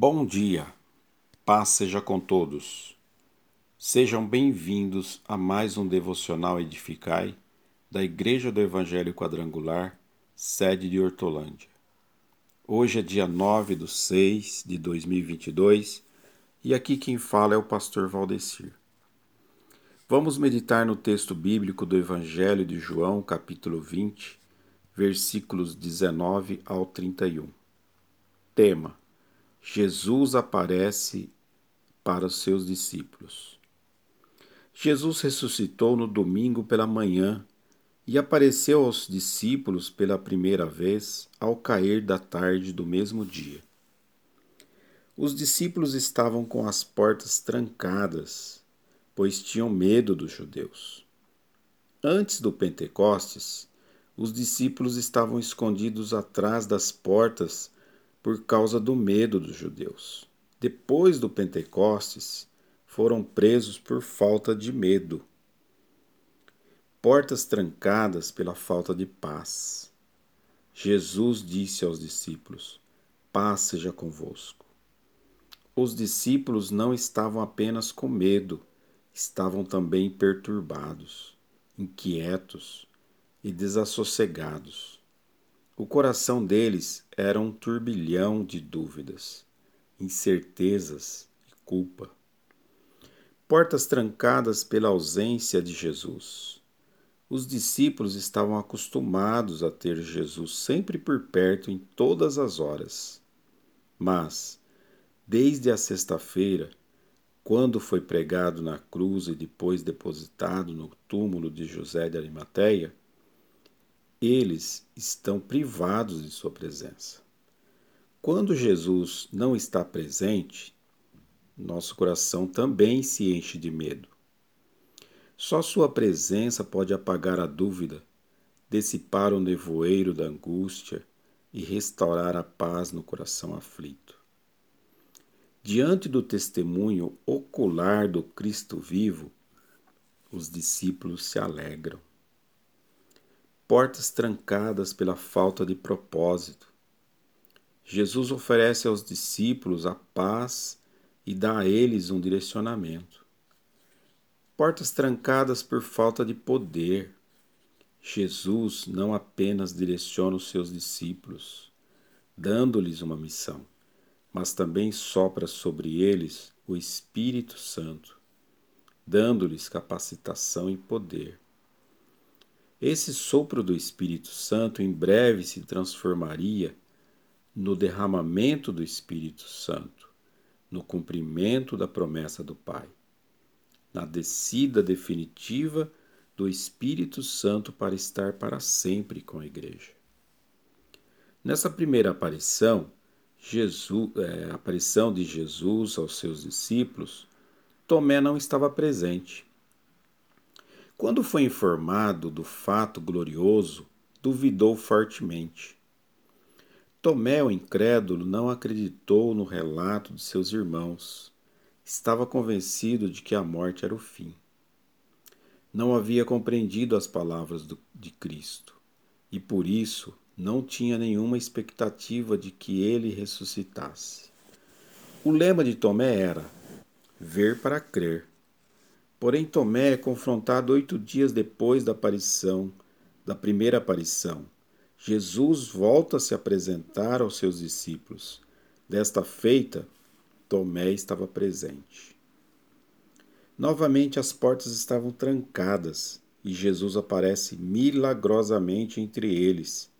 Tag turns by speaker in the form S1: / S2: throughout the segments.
S1: Bom dia, paz seja com todos. Sejam bem-vindos a mais um devocional Edificai da Igreja do Evangelho Quadrangular, sede de Hortolândia. Hoje é dia 9 de 6 de 2022 e aqui quem fala é o pastor Valdecir. Vamos meditar no texto bíblico do Evangelho de João, capítulo 20, versículos 19 ao 31. Tema Jesus aparece para os seus discípulos. Jesus ressuscitou no domingo pela manhã e apareceu aos discípulos pela primeira vez ao cair da tarde do mesmo dia. Os discípulos estavam com as portas trancadas, pois tinham medo dos judeus. Antes do Pentecostes, os discípulos estavam escondidos atrás das portas por causa do medo dos judeus. Depois do Pentecostes, foram presos por falta de medo. Portas trancadas pela falta de paz. Jesus disse aos discípulos: Paz seja convosco. Os discípulos não estavam apenas com medo, estavam também perturbados, inquietos e desassossegados. O coração deles era um turbilhão de dúvidas, incertezas e culpa. Portas trancadas pela ausência de Jesus. Os discípulos estavam acostumados a ter Jesus sempre por perto em todas as horas. Mas, desde a sexta-feira, quando foi pregado na cruz e depois depositado no túmulo de José de Arimateia, eles estão privados de sua presença. Quando Jesus não está presente, nosso coração também se enche de medo. Só sua presença pode apagar a dúvida, dissipar o nevoeiro da angústia e restaurar a paz no coração aflito. Diante do testemunho ocular do Cristo vivo, os discípulos se alegram portas trancadas pela falta de propósito. Jesus oferece aos discípulos a paz e dá a eles um direcionamento. Portas trancadas por falta de poder. Jesus não apenas direciona os seus discípulos, dando-lhes uma missão, mas também sopra sobre eles o Espírito Santo, dando-lhes capacitação e poder. Esse sopro do Espírito Santo em breve se transformaria no derramamento do Espírito Santo, no cumprimento da promessa do Pai, na descida definitiva do Espírito Santo para estar para sempre com a Igreja. Nessa primeira aparição, Jesus, é, aparição de Jesus aos seus discípulos, Tomé não estava presente. Quando foi informado do fato glorioso, duvidou fortemente. Tomé, o incrédulo, não acreditou no relato de seus irmãos. Estava convencido de que a morte era o fim. Não havia compreendido as palavras do, de Cristo e, por isso, não tinha nenhuma expectativa de que ele ressuscitasse. O lema de Tomé era: ver para crer. Porém, Tomé é confrontado oito dias depois da aparição, da primeira aparição. Jesus volta a se apresentar aos seus discípulos. Desta feita, Tomé estava presente. Novamente as portas estavam trancadas e Jesus aparece milagrosamente entre eles.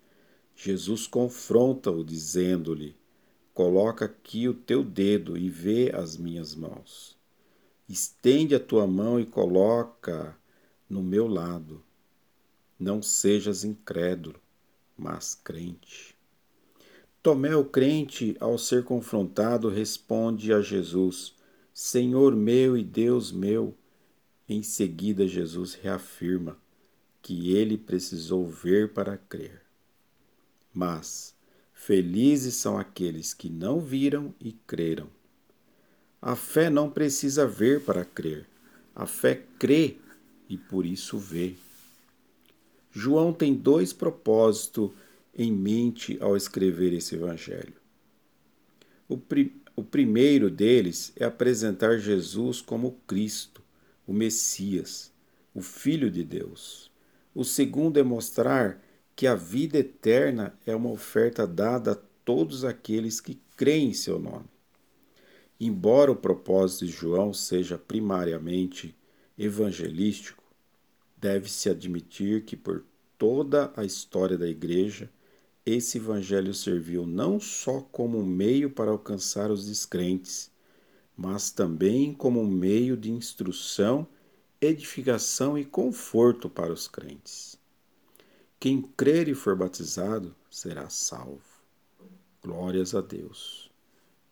S1: Jesus confronta-o, dizendo-lhe: Coloca aqui o teu dedo e vê as minhas mãos. Estende a tua mão e coloca no meu lado. Não sejas incrédulo, mas crente. Tomé, o crente, ao ser confrontado, responde a Jesus: Senhor meu e Deus meu. Em seguida, Jesus reafirma que ele precisou ver para crer. Mas felizes são aqueles que não viram e creram. A fé não precisa ver para crer. A fé crê e por isso vê. João tem dois propósitos em mente ao escrever esse evangelho. O, pri O primeiro deles é apresentar Jesus como Cristo, o Messias, o Filho de Deus. O segundo é mostrar que a vida eterna é uma oferta dada a todos aqueles que creem em seu nome. Embora o propósito de João seja primariamente evangelístico, deve-se admitir que por toda a história da Igreja, esse evangelho serviu não só como meio para alcançar os descrentes, mas também como meio de instrução, edificação e conforto para os crentes. Quem crer e for batizado será salvo. Glórias a Deus.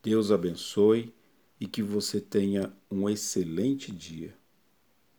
S1: Deus abençoe e que você tenha um excelente dia.